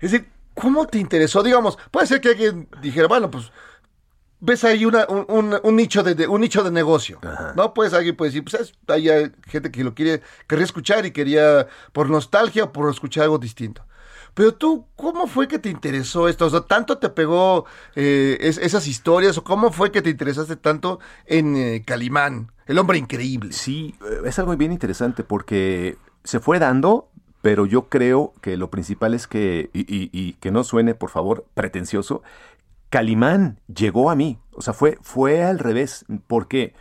Es decir, ¿cómo te interesó? Digamos, puede ser que alguien dijera, bueno, pues ves ahí una, un, un- un nicho de, de- un nicho de negocio, ¿no? Pues alguien puede decir, pues es- hay gente que lo quiere, quería escuchar y quería por nostalgia o por escuchar algo distinto. Pero tú, ¿cómo fue que te interesó esto? O sea, ¿tanto te pegó eh, es- esas historias? ¿O cómo fue que te interesaste tanto en eh, Calimán, el hombre increíble? Sí, eh, es algo bien interesante porque se fue dando, pero yo creo que lo principal es que, y, y- y que no suene, por favor, pretencioso, Calimán llegó a mí. O sea, fue, fue al revés, porque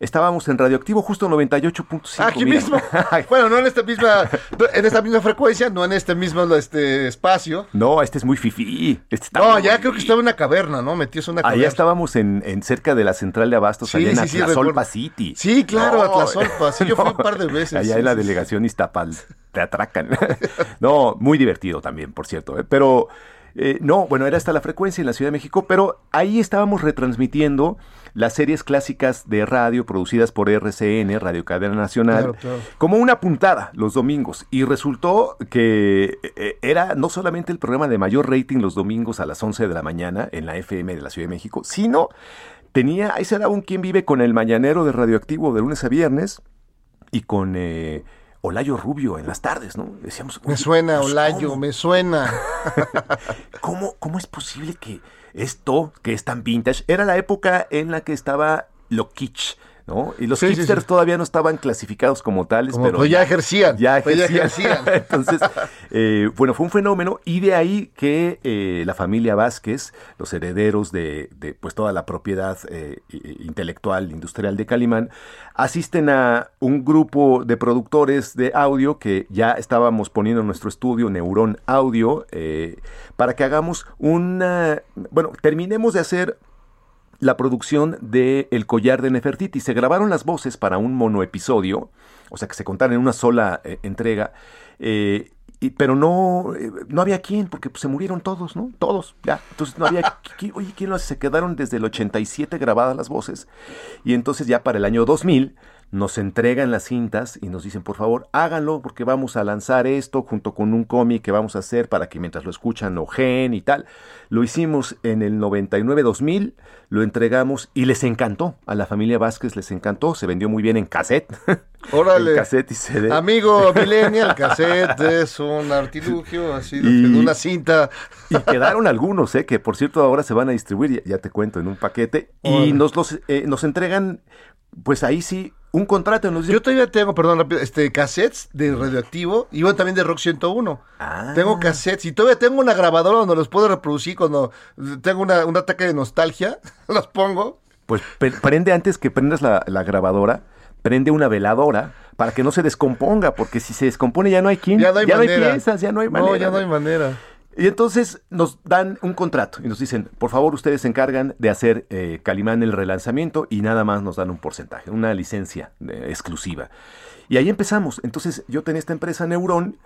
estábamos en Radioactivo justo 98.5. Aquí mira. mismo. Bueno, no en esta misma, en esta misma frecuencia, no en este mismo este espacio. No, este es muy fifí. Este está No, muy- ya creo que estaba en una caverna, ¿no? En una caverna. Allá estábamos en, en cerca de la central de Abastos, Sí, allá en sí, sí, Atlazolpa recuerdo. City. Sí, claro, No, Atlazolpa. Sí, yo fui un par de veces. Allá en la delegación Iztapal te atracan. no, muy divertido también, por cierto. ¿eh? Pero eh, no, bueno, era hasta la frecuencia en la Ciudad de México, pero ahí estábamos retransmitiendo las series clásicas de radio producidas por RCN, Radio Cadena Nacional, Claro, claro. como una puntada los domingos. Y resultó que eh, era no solamente el programa de mayor rating los domingos a las 11 de la mañana en la FM de la Ciudad de México, sino tenía, ahí se daba un quien vive con el mañanero de Radioactivo de lunes a viernes y con eh, Olayo Rubio en las tardes, ¿no? Decíamos, Me "Oye, suena, pues, Olayo, ¿cómo? me suena. ¿Cómo, ¿Cómo es posible que esto, que es tan vintage, era la época en la que estaba lo kitsch, ¿no? Y los Sí, hipsters sí. todavía no estaban clasificados como tales, Como, pero pues ya ejercían, Ya pues ya ejercían. ejercían. Entonces, eh, bueno, fue un fenómeno y de ahí que eh, la familia Vázquez, los herederos de, de, pues toda la propiedad eh, intelectual, industrial de Calimán, asisten a un grupo de productores de audio que ya estábamos poniendo en nuestro estudio, Neurón Audio, eh, para que hagamos una, bueno, terminemos de hacer la producción de El collar de Nefertiti. Se grabaron las voces para un monoepisodio, o sea que se contaron en una sola eh, entrega, eh, y- pero no, eh, no había quien, porque pues, se murieron todos, ¿no? Todos, ya. Entonces no había, qui- oye, ¿quién lo hace? Se quedaron desde el 87 grabadas las voces, y entonces ya para el año 2000 nos entregan las cintas y nos dicen, por favor, háganlo porque vamos a lanzar esto junto con un cómic que vamos a hacer para que mientras lo escuchan ojen y tal. Lo hicimos en el 99-2000, lo entregamos y les encantó. A la familia Vázquez les encantó, se vendió muy bien en cassette. Órale. En cassette y CD. Amigo Millennial, cassette es un artilugio así de, una cinta. Y quedaron algunos, ¿eh? que por cierto ahora se van a distribuir, ya, ya te cuento, en un paquete. Órale. Y nos, los, eh, nos entregan, pues ahí sí, un contrato. Nos dicen, Yo todavía tengo, perdón, rápido, este, cassettes de Radioactivo y bueno, también de Rock 101. Ah. Tengo cassettes y todavía tengo una grabadora donde los puedo reproducir cuando tengo una- un ataque de nostalgia. los pongo. Pues pre- prende antes que prendas la, la grabadora, prende una veladora para que no se descomponga, porque si se descompone ya no hay quien, Ya no hay manera. piezas, ya no hay manera. No, ya no hay manera. Y entonces nos dan un contrato y nos dicen, por favor, ustedes se encargan de hacer eh, Calimán el relanzamiento y nada más nos dan un porcentaje, una licencia eh, exclusiva. Y ahí empezamos. Entonces yo tenía esta empresa Neuron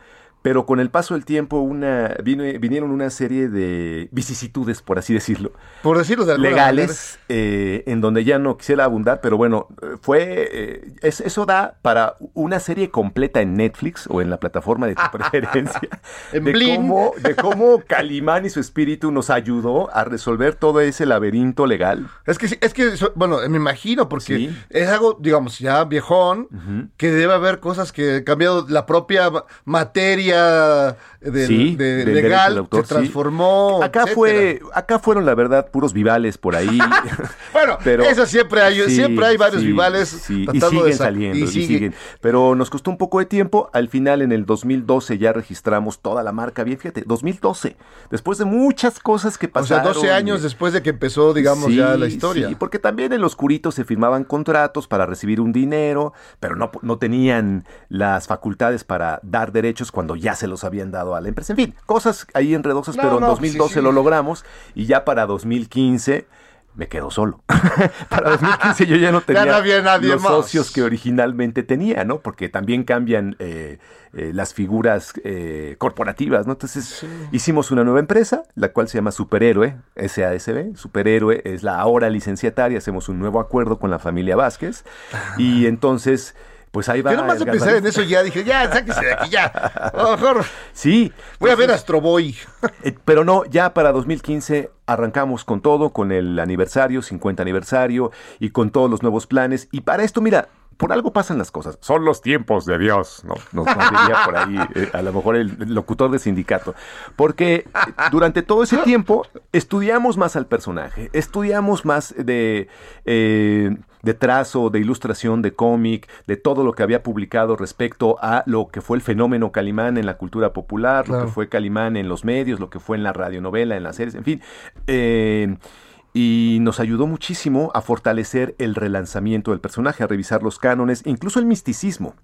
Pero con el paso del tiempo una, vino- vinieron una serie de vicisitudes, por así decirlo, Por decirlo de legales, eh, en donde ya no quisiera abundar, pero bueno, fue eh, es- eso da para una serie completa en Netflix o en la plataforma de tu preferencia En de cómo, de cómo Calimán y su espíritu nos ayudó a resolver todo ese laberinto legal. Es que, es que, bueno, me imagino, porque Sí. es algo, digamos, ya viejón, que debe haber cosas que han cambiado. La propia ma- materia del- Sí, de- del autor, se sí. transformó. Acá etcétera. fue, acá fueron la verdad puros vivales por ahí. Bueno, Pero- eso siempre hay, Sí, siempre hay varios vivales sí, y siguen de saliendo, y y sigue- siguen. Pero nos costó un poco de tiempo. Al final, en el 2012, ya registramos toda la marca bien. Fíjate, 2012. Después de muchas cosas que O sea, pasaron. 12 años después de que empezó, digamos, ya la historia. Sí, porque también en los curitos se firmaban contratos para recibir un dinero, pero no, no tenían las facultades para dar derechos cuando ya se los habían dado la empresa. En fin, cosas ahí enredosas, No, pero en no, 2012 sí, sí. lo logramos y ya para 2015 me quedo solo. para 2015 yo ya no tenía no había nadie los más. socios que originalmente tenía, ¿no? Porque también cambian eh, eh, las figuras eh, corporativas, ¿no? Entonces hicimos una nueva empresa, la cual se llama Superhéroe, SASB. Superhéroe es la ahora licenciataria, hacemos un nuevo acuerdo con la familia Vázquez. Y entonces, pues ahí va. Yo nomás de pensar en eso ya dije, ya, sáquese de aquí, ya. A lo mejor Sí. voy a ver Astro Boy. Eh, Pero no, ya para 2015 arrancamos con todo, con el aniversario, 50 aniversario y con todos los nuevos planes. Y para esto, mira, por algo pasan las cosas. Son los tiempos de Dios, ¿no? Nos, diría por ahí, eh, a lo mejor el locutor de sindicato. Porque eh, durante todo ese tiempo estudiamos más al personaje, estudiamos más de, eh, de trazo, de ilustración, de cómic, de todo lo que había publicado respecto a lo que fue el fenómeno Calimán en la cultura popular, lo que fue Calimán en los medios, lo que fue en la radionovela, en las series, en fin. Eh, y nos ayudó muchísimo a fortalecer el relanzamiento del personaje, a revisar los cánones, incluso el misticismo.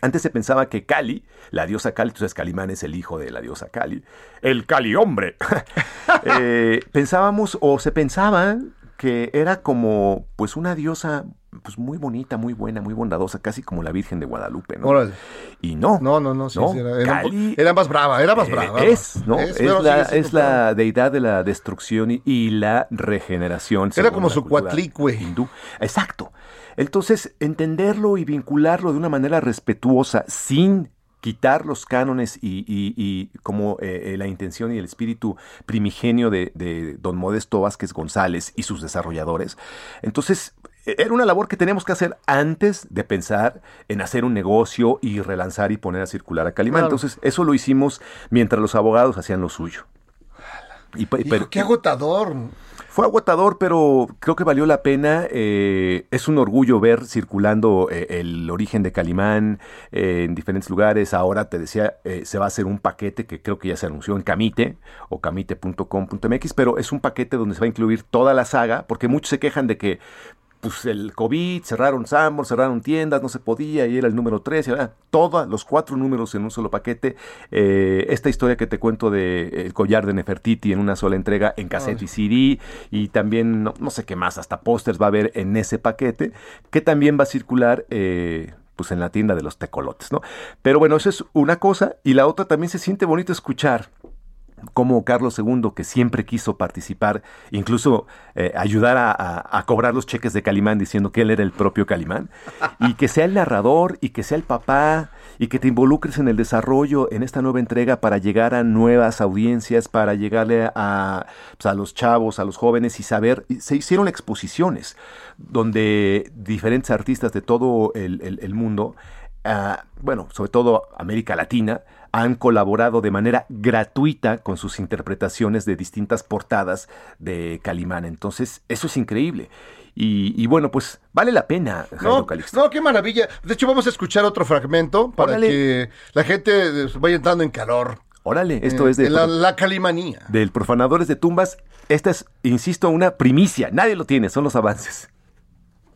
Antes se pensaba que Cali, la diosa Cali, entonces Calimán es el hijo de la diosa Cali, el Cali hombre. Eh, pensábamos o se pensaba que era como pues una diosa pues muy bonita, muy buena, muy bondadosa, casi como la Virgen de Guadalupe, ¿no? Órale. Y no. No, no, no, sí, No, sí, era, era, Cali- era más brava, era más Eh, brava. es, ¿no? Es, la, es la deidad de la destrucción y, y la regeneración. Era como su cuatlicue. hindú. Exacto. Entonces, entenderlo y vincularlo de una manera respetuosa, sin quitar los cánones y, y- y como eh, eh, la intención y el espíritu primigenio de, de don Modesto Vázquez González y sus desarrolladores. Entonces, eh, era una labor que teníamos que hacer antes de pensar en hacer un negocio y relanzar y poner a circular a Calimán. Claro. Entonces, eso lo hicimos mientras los abogados hacían lo suyo. Y, pa- Hijo, pero- qué agotador. fue agotador, pero creo que valió la pena. Eh, es un orgullo ver circulando eh, el origen de Calimán eh, en diferentes lugares. Ahora te decía, se va a hacer un paquete que creo que ya se anunció en Camite o camite.com.mx, pero es un paquete donde se va a incluir toda la saga, porque muchos se quejan de que pues el COVID, cerraron Sambor, cerraron tiendas, no se podía, y era el número 3, y ahora todos los cuatro números en un solo paquete. Eh, esta historia que te cuento de El collar de Nefertiti en una sola entrega en cassette y CD, y también no, no sé qué más, hasta pósters va a haber en ese paquete, que también va a circular. eh, pues en la tienda de los tecolotes, ¿no? Pero bueno, eso es una cosa, y la otra también se siente bonito escuchar como Carlos II, que siempre quiso participar, incluso eh, ayudar a, cobrar los cheques de Calimán diciendo que él era el propio Calimán, y que sea el narrador y que sea el papá y que te involucres en el desarrollo en esta nueva entrega para llegar a nuevas audiencias, para llegarle a, pues, los chavos, a los jóvenes y saber, se hicieron exposiciones donde diferentes artistas de todo el mundo ah, bueno, sobre todo América Latina, han colaborado de manera gratuita con sus interpretaciones de distintas portadas de Calimán. Entonces, eso es increíble. Y, y bueno, pues vale la pena, Jairo No, Calixto. no, qué maravilla. De hecho, vamos a escuchar otro fragmento para Órale. que la gente eh, vaya entrando en calor. Órale, esto Eh, es de, la, la calimanía. del Profanadores de Tumbas. Esta es, insisto, una primicia. Nadie lo tiene, son los avances.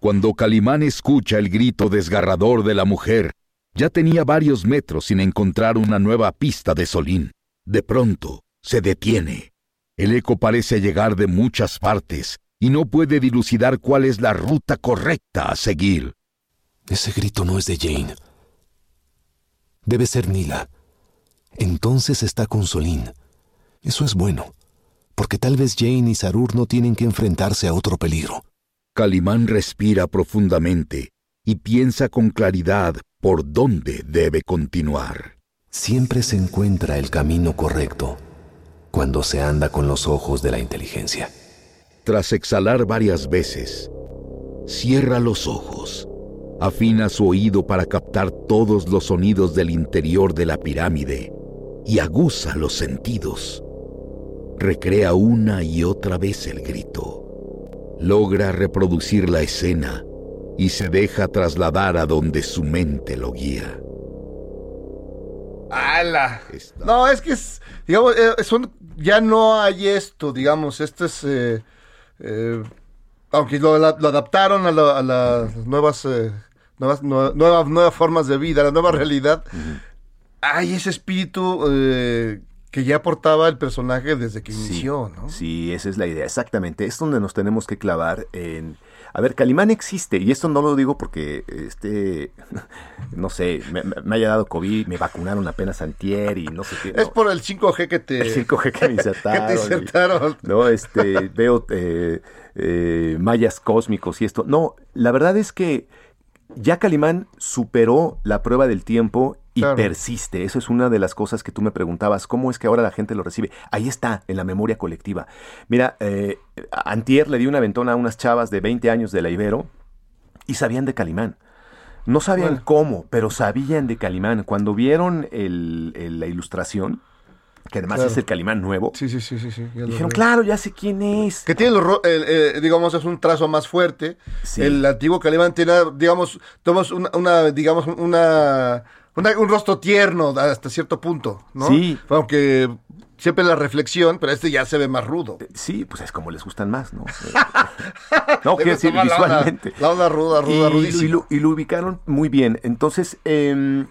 Cuando Calimán escucha el grito desgarrador de la mujer, ya tenía varios metros sin encontrar una nueva pista de Solín. De pronto, se detiene. El eco parece llegar de muchas partes y no puede dilucidar cuál es la ruta correcta a seguir. Ese grito no es de Jane. Debe ser Nila. entonces está con Solín. Eso es bueno, porque tal vez Jane y Sarur no tienen que enfrentarse a otro peligro. Calimán respira profundamente y piensa con claridad por dónde debe continuar. Siempre se encuentra el camino correcto cuando se anda con los ojos de la inteligencia. Tras exhalar varias veces, cierra los ojos, afina su oído para captar todos los sonidos del interior de la pirámide y aguza los sentidos. Recrea una y otra vez el grito. Logra reproducir la escena y se deja trasladar a donde su mente lo guía. ¡Hala! No, es que es, digamos, eh, son, ya no hay esto, digamos, esto es, eh, eh, aunque lo, adaptaron a, la- a las nuevas, eh, nuevas, nue- nuevas, nuevas formas de vida, a la nueva realidad, hay ese espíritu eh, que ya aportaba el personaje desde que inició, ¿no? Sí, esa es la idea, exactamente. Es donde nos tenemos que clavar en... A ver, Calimán existe, y esto no lo digo porque, este, no sé, me, haya dado COVID, me vacunaron apenas antier y no sé qué. Es por el 5G que te... El 5G que me insertaron. que te insertaron. y- no, este, veo eh, eh, mayas cósmicos y esto. No, la verdad es que ya Calimán superó la prueba del tiempo y persiste. Eso es una de las cosas que tú me preguntabas. ¿Cómo es que ahora la gente lo recibe? Ahí está, en la memoria colectiva. Mira, eh, Antier le di una ventona a unas chavas de 20 años de la Ibero y sabían de Calimán. No sabían Bueno. cómo, pero sabían de Calimán. Cuando vieron el- el- la ilustración, que además Claro. es el Calimán nuevo, Sí, sí, sí, sí. dijeron, claro, ya sé quién es. Que tiene, los el, eh, digamos, es un trazo más fuerte. Sí. El antiguo Calimán tiene, digamos, tomamos una, una, digamos, una, una- un rostro tierno hasta cierto punto, ¿no? Sí. Aunque siempre la reflexión, pero este ya se ve más rudo. Sí, pues es como les gustan más, ¿no? no, Le quiero decir, la onda- visualmente. La onda ruda, ruda, y, y rudísima. lo, y lo ubicaron muy bien. Entonces, eh,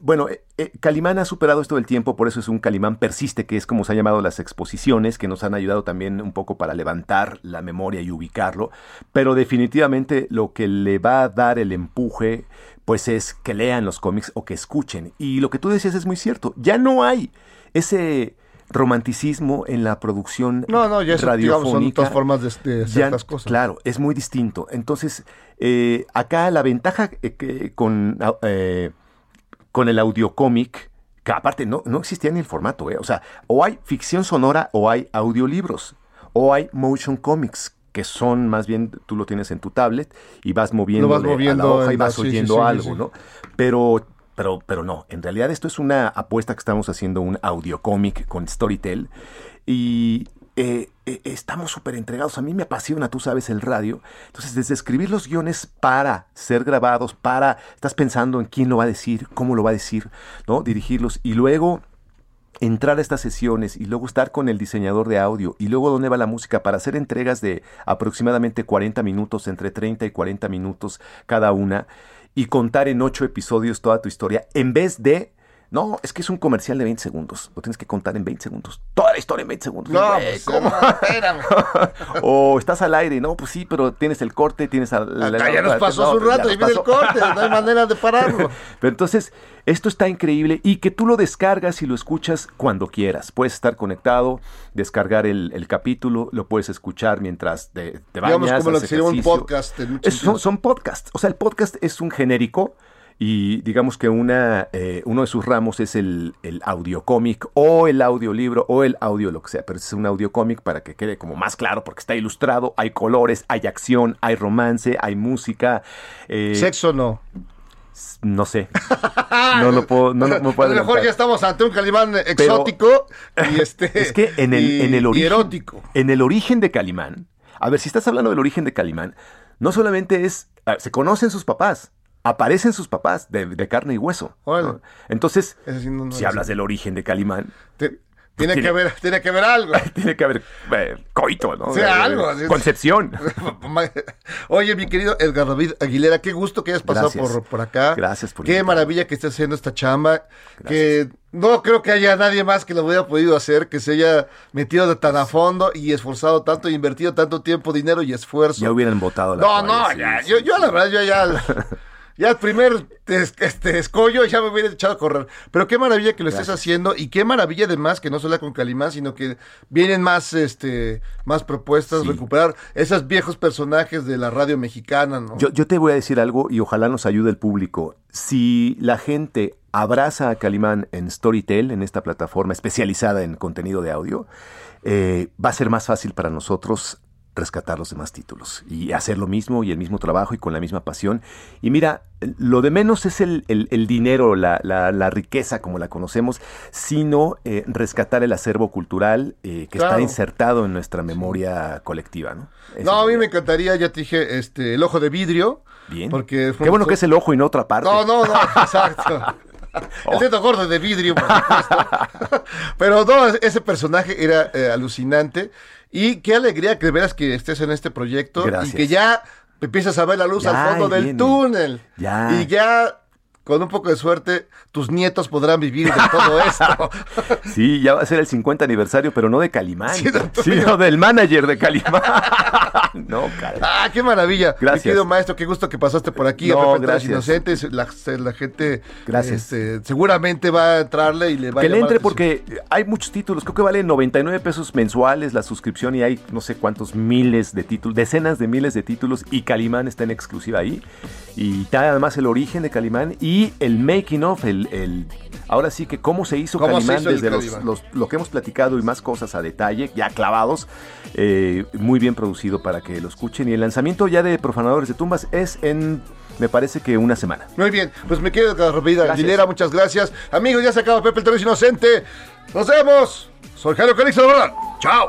bueno, eh, eh, Calimán ha superado esto del tiempo, por eso es un Calimán persiste, que es como se ha llamado las exposiciones, que nos han ayudado también un poco para levantar la memoria y ubicarlo. Pero definitivamente lo que le va a dar el empuje, pues es que lean los cómics o que escuchen. Y lo que tú decías es muy cierto. Ya no hay ese romanticismo en la producción No, no, ya eso, digamos, son radiofónica. otras formas de, de Ya, ciertas cosas. Claro, es muy distinto. Entonces, eh, acá la ventaja eh, que con, ah, eh, con el audiocómic, que aparte no, no existía ni el formato, eh, o sea, o hay ficción sonora o hay audiolibros, o hay motion comics, que son más bien, tú lo tienes en tu tablet y vas moviendo, vas moviendo la hoja y vas oyendo sí, sí, algo. ¿no? Pero, pero, pero no, en realidad esto es una apuesta que estamos haciendo, un audiocómic con Storytel. Y eh, eh, estamos súper entregados. A mí me apasiona, tú sabes, el radio. Entonces, desde escribir los guiones para ser grabados, para, estás pensando en quién lo va a decir, cómo lo va a decir, ¿no? Dirigirlos. Y luego entrar a estas sesiones y luego estar con el diseñador de audio y luego dónde va la música para hacer entregas de aproximadamente 40 minutos, entre 30 y 40 minutos cada una y contar en ocho episodios toda tu historia en vez de... No, es que es un comercial de 20 segundos. Lo tienes que contar en 20 segundos. Toda la historia en 20 segundos. No, pues, ¿cómo? no, o estás al aire. No, pues sí, pero tienes el corte, tienes... al- la- Acá ya la- nos pasó no, hace un ya rato y viene el corte, no hay manera de pararlo. Pero entonces, esto está increíble y que tú lo descargas y lo escuchas cuando quieras. Puedes estar conectado, descargar el, el capítulo, lo puedes escuchar mientras te, te bañas. Digamos como lo que sería un podcast en Es- son podcasts. O sea, el podcast es un genérico y digamos que una, eh, uno de sus ramos es el, el audiocómic o el audiolibro o el audio lo que sea, pero es un audiocómic para que quede como más claro porque está ilustrado, hay colores, hay acción, hay romance, hay música. eh, Sexo no. no sé. No lo puedo, no, puedo a lo mejor ya estamos ante un Calimán exótico y este Es que en el, y- en el origen. erótico. En el origen de Calimán. A ver, si estás hablando del origen de Calimán, no solamente es. Se conocen sus papás. Aparecen sus papás de, de carne y hueso. ¿no? Entonces, Ese sí no- no si hablas del origen de Calimán, Te- tiene, tiene- que haber, tiene que haber algo. tiene que haber eh, coito, ¿no? O sea, Eh, algo, así. Concepción. Oye, mi querido Edgar David Aguilera, qué gusto que hayas pasado por, por acá. Gracias por Qué invitarme. maravilla que estés haciendo esta chamba. Que no creo que haya nadie más que lo hubiera podido hacer, que se haya metido de tan a fondo y esforzado tanto, invertido tanto tiempo, dinero y esfuerzo. Ya hubieran votado la No, no, ya, sí, yo, sí, yo la verdad, yo ya Ya el primer este, escollo ya me hubiera echado a correr. Pero qué maravilla que lo estés haciendo y qué maravilla además que no solo con Calimán, sino que vienen más, este, más propuestas, Sí. recuperar esos viejos personajes de la radio mexicana, ¿no? Yo, yo te voy a decir algo y ojalá nos ayude el público. Si la gente abraza a Calimán en Storytel, en esta plataforma especializada en contenido de audio, eh, va a ser más fácil para nosotros rescatar los demás títulos y hacer lo mismo y el mismo trabajo y con la misma pasión. Y mira, lo de menos es el, el- el dinero, la, la- la riqueza como la conocemos, sino eh, rescatar el acervo cultural eh, que Claro. está insertado en nuestra memoria colectiva. ¿no? No, a mí me encantaría, ya te dije, este, el ojo de vidrio. Bien. Porque Qué bueno que es el ojo y no otra parte. No, no, no, exacto. El dedo gordo de vidrio, por supuesto. Pero no, ese personaje era eh, alucinante. Y qué alegría que veras que estés en este proyecto Gracias. y que ya empiezas a ver la luz Ya, al fondo del viene. túnel. Ya. Y ya, con un poco de suerte, tus nietos podrán vivir de todo esto. Sí, ya va a ser el 50 aniversario, pero no de Calimán. Sí, del Sí, no, del manager de Calimán. no, caray. Ah, qué maravilla. Gracias. Mi querido maestro, qué gusto que pasaste por aquí. No, gracias. Inocentes. La, la gente Gracias. este, seguramente va a entrarle y le va a Que le entre porque hay muchos títulos, creo que vale 99 pesos mensuales la suscripción y hay no sé cuántos miles de títulos, decenas de miles de títulos y Calimán está en exclusiva ahí. Y está además el origen de Calimán y el making of, el, el- ahora sí que cómo se hizo ¿Cómo se Calimán hizo desde los, los- lo que hemos platicado y más cosas a detalle, ya clavados, eh, muy bien producido para que lo escuchen. Y el lanzamiento ya de Profanadores de Tumbas es en, me parece que una semana. Muy bien, pues me quedo con la Gracias. Aguilera, muchas gracias. Amigos, ya se acaba Pepe el Torres Inocente. Nos vemos. Soy Jairo Calixto. Chao.